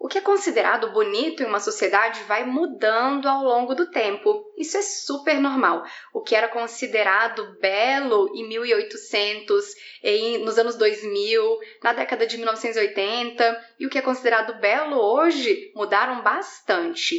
O que é considerado bonito em uma sociedade vai mudando ao longo do tempo. Isso é super normal. O que era considerado belo em 1800, em, nos anos 2000, na década de 1980, e o que é considerado belo hoje mudaram bastante.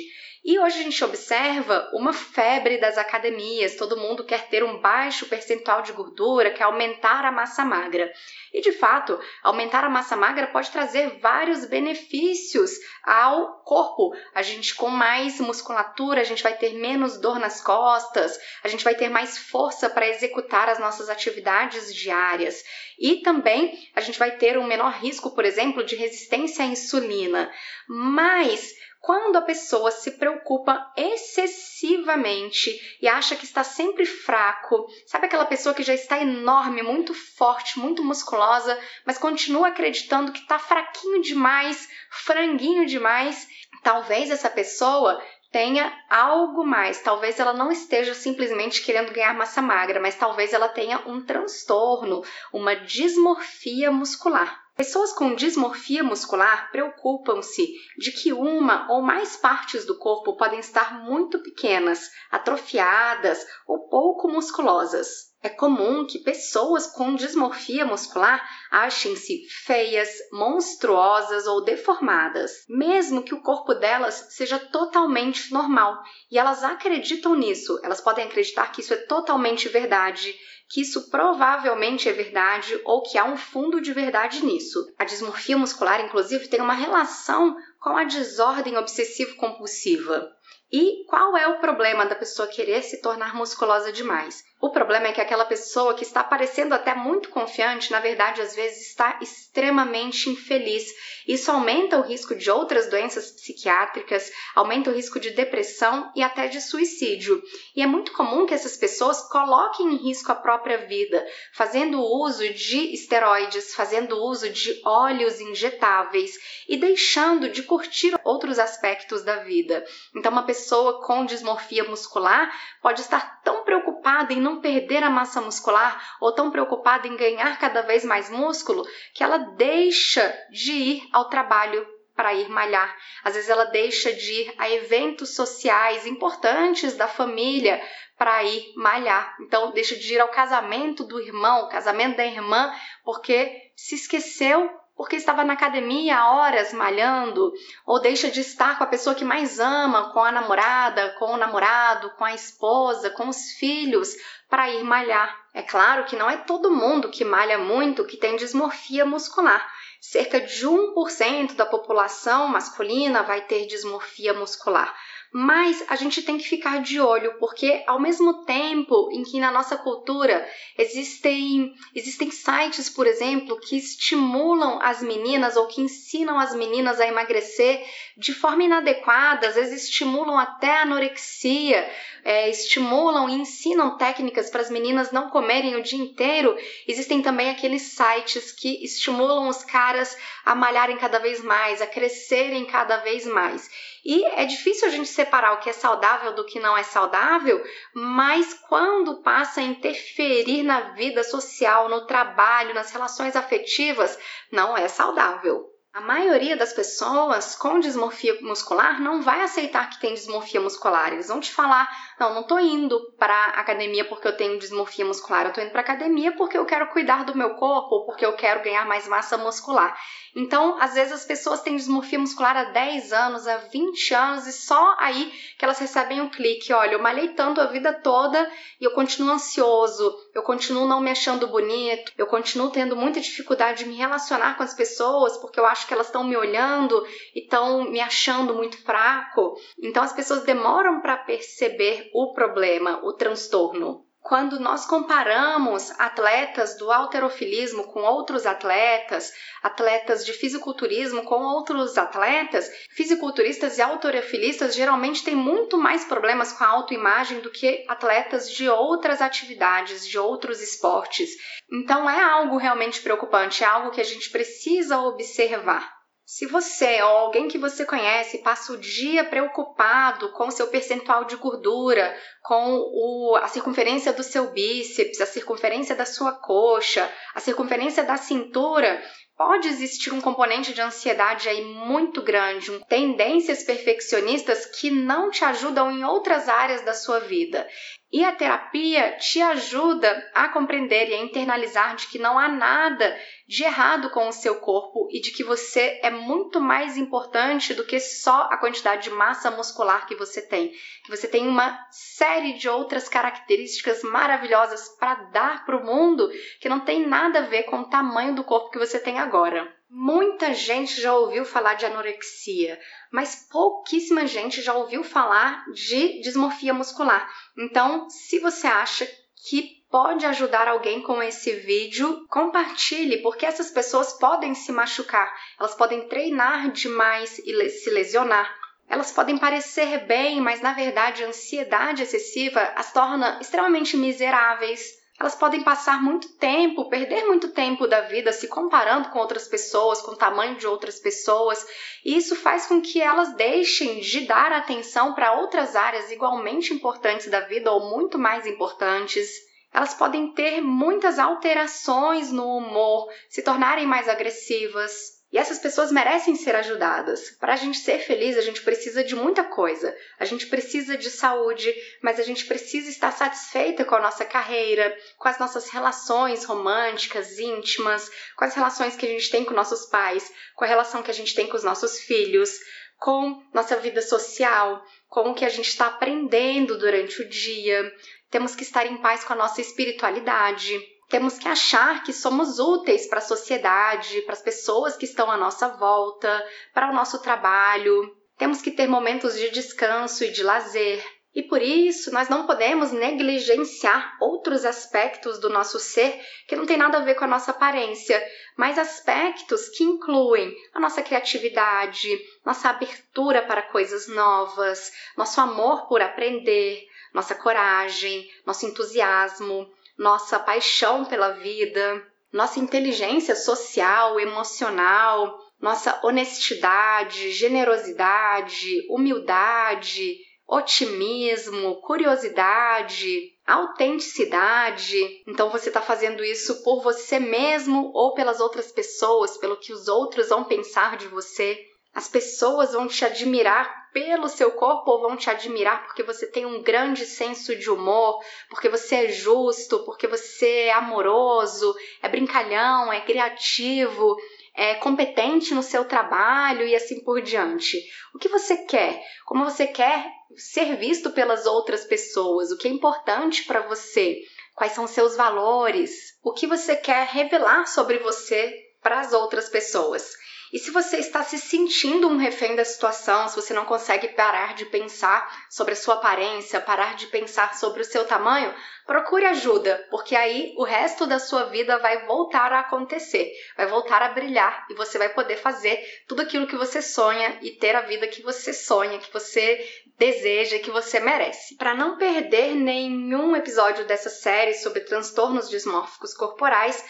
E hoje a gente observa uma febre das academias, todo mundo quer ter um baixo percentual de gordura, quer aumentar a massa magra. E de fato, aumentar a massa magra pode trazer vários benefícios ao corpo. A gente com mais musculatura, a gente vai ter menos dor nas costas, a gente vai ter mais força para executar as nossas atividades diárias. E também a gente vai ter um menor risco, por exemplo, de resistência à insulina. Mas quando a pessoa se preocupa excessivamente e acha que está sempre fraco, sabe aquela pessoa que já está enorme, muito forte, muito musculosa, mas continua acreditando que está fraquinho demais, franguinho demais? Talvez essa pessoa tenha algo mais. Talvez ela não esteja simplesmente querendo ganhar massa magra, mas talvez ela tenha um transtorno, uma dismorfia muscular. Pessoas com dismorfia muscular preocupam-se de que uma ou mais partes do corpo podem estar muito pequenas, atrofiadas ou pouco musculosas. É comum que pessoas com dismorfia muscular achem-se feias, monstruosas ou deformadas, mesmo que o corpo delas seja totalmente normal. E elas acreditam nisso, elas podem acreditar que isso é totalmente verdade, que isso provavelmente é verdade ou que há um fundo de verdade nisso. A dismorfia muscular, inclusive, tem uma relação com a desordem obsessivo-compulsiva. E qual é o problema da pessoa querer se tornar musculosa demais? O problema é que aquela pessoa que está parecendo até muito confiante, na verdade, às vezes está extremamente infeliz. Isso aumenta o risco de outras doenças psiquiátricas, aumenta o risco de depressão e até de suicídio. E é muito comum que essas pessoas coloquem em risco a própria vida, fazendo uso de esteroides, fazendo uso de óleos injetáveis e deixando de curtir outros aspectos da vida. Então, uma pessoa com dismorfia muscular pode estar tão preocupada em não perder a massa muscular ou tão preocupada em ganhar cada vez mais músculo que ela deixa de ir ao trabalho para ir malhar. Às vezes ela deixa de ir a eventos sociais importantes da família para ir malhar. Então deixa de ir ao casamento do irmão, casamento da irmã, porque se esqueceu porque estava na academia horas malhando, ou deixa de estar com a pessoa que mais ama, com a namorada, com o namorado, com a esposa, com os filhos, para ir malhar. É claro que não é todo mundo que malha muito que tem dismorfia muscular. Cerca de 1% da população masculina vai ter dismorfia muscular. Mas a gente tem que ficar de olho, porque ao mesmo tempo em que na nossa cultura existem, existem sites, por exemplo, que estimulam as meninas ou que ensinam as meninas a emagrecer de forma inadequada, às vezes estimulam até a anorexia, é, estimulam e ensinam técnicas para as meninas não comerem o dia inteiro. Existem também aqueles sites que estimulam os caras a malharem cada vez mais, a crescerem cada vez mais. E é difícil a gente separar o que é saudável do que não é saudável, mas quando passa a interferir na vida social, no trabalho, nas relações afetivas, não é saudável. A maioria das pessoas com dismorfia muscular não vai aceitar que tem dismorfia muscular. Eles vão te falar: não, não tô indo para academia porque eu tenho dismorfia muscular, eu tô indo para academia porque eu quero cuidar do meu corpo ou porque eu quero ganhar mais massa muscular. Então, às vezes as pessoas têm dismorfia muscular há 10 anos, há 20 anos e só aí que elas recebem um clique. Olha, eu malhei tanto a vida toda e eu continuo ansioso, eu continuo não me achando bonito, eu continuo tendo muita dificuldade de me relacionar com as pessoas porque eu acho que elas estão me olhando e estão me achando muito fraco. Então as pessoas demoram para perceber o problema, o transtorno. Quando nós comparamos atletas do alterofilismo com outros atletas, atletas de fisiculturismo com outros atletas, fisiculturistas e alterofilistas geralmente têm muito mais problemas com a autoimagem do que atletas de outras atividades, de outros esportes. Então é algo realmente preocupante, é algo que a gente precisa observar. Se você ou alguém que você conhece passa o dia preocupado com o seu percentual de gordura, com o, a circunferência do seu bíceps, a circunferência da sua coxa, a circunferência da cintura, pode existir um componente de ansiedade aí muito grande, um, tendências perfeccionistas que não te ajudam em outras áreas da sua vida. E a terapia te ajuda a compreender e a internalizar de que não há nada de errado com o seu corpo e de que você é muito mais importante do que só a quantidade de massa muscular que você tem. Que você tem uma série de outras características maravilhosas para dar para o mundo que não tem nada a ver com o tamanho do corpo que você tem agora. Muita gente já ouviu falar de anorexia, mas pouquíssima gente já ouviu falar de dismorfia muscular. Então, se você acha que pode ajudar alguém com esse vídeo, compartilhe, porque essas pessoas podem se machucar, elas podem treinar demais e se lesionar. Elas podem parecer bem, mas na verdade a ansiedade excessiva as torna extremamente miseráveis, elas podem passar muito tempo, perder muito tempo da vida se comparando com outras pessoas, com o tamanho de outras pessoas, e isso faz com que elas deixem de dar atenção para outras áreas igualmente importantes da vida ou muito mais importantes. Elas podem ter muitas alterações no humor, se tornarem mais agressivas, e essas pessoas merecem ser ajudadas. Para a gente ser feliz, a gente precisa de muita coisa. A gente precisa de saúde, mas a gente precisa estar satisfeita com a nossa carreira, com as nossas relações românticas, íntimas, com as relações que a gente tem com nossos pais, com a relação que a gente tem com os nossos filhos, com nossa vida social, com o que a gente está aprendendo durante o dia. Temos que estar em paz com a nossa espiritualidade temos que achar que somos úteis para a sociedade, para as pessoas que estão à nossa volta, para o nosso trabalho. Temos que ter momentos de descanso e de lazer. E por isso, nós não podemos negligenciar outros aspectos do nosso ser que não tem nada a ver com a nossa aparência, mas aspectos que incluem a nossa criatividade, nossa abertura para coisas novas, nosso amor por aprender, nossa coragem, nosso entusiasmo, nossa paixão pela vida, nossa inteligência social, emocional, nossa honestidade, generosidade, humildade, otimismo, curiosidade, autenticidade. Então você está fazendo isso por você mesmo ou pelas outras pessoas, pelo que os outros vão pensar de você. As pessoas vão te admirar pelo seu corpo ou vão te admirar porque você tem um grande senso de humor, porque você é justo, porque você é amoroso, é brincalhão, é criativo, é competente no seu trabalho e assim por diante. O que você quer? Como você quer ser visto pelas outras pessoas? O que é importante para você? Quais são seus valores? O que você quer revelar sobre você para as outras pessoas? E se você está se sentindo um refém da situação, se você não consegue parar de pensar sobre a sua aparência, parar de pensar sobre o seu tamanho, procure ajuda, porque aí o resto da sua vida vai voltar a acontecer, vai voltar a brilhar e você vai poder fazer tudo aquilo que você sonha e ter a vida que você sonha, que você deseja que você merece. Para não perder nenhum episódio dessa série sobre transtornos dismórficos corporais,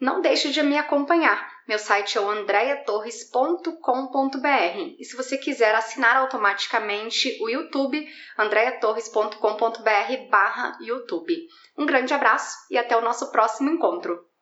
não deixe de me acompanhar. Meu site é o andreatorres.com.br e se você quiser assinar automaticamente o YouTube, andreatorres.com.br barra YouTube. Um grande abraço e até o nosso próximo encontro.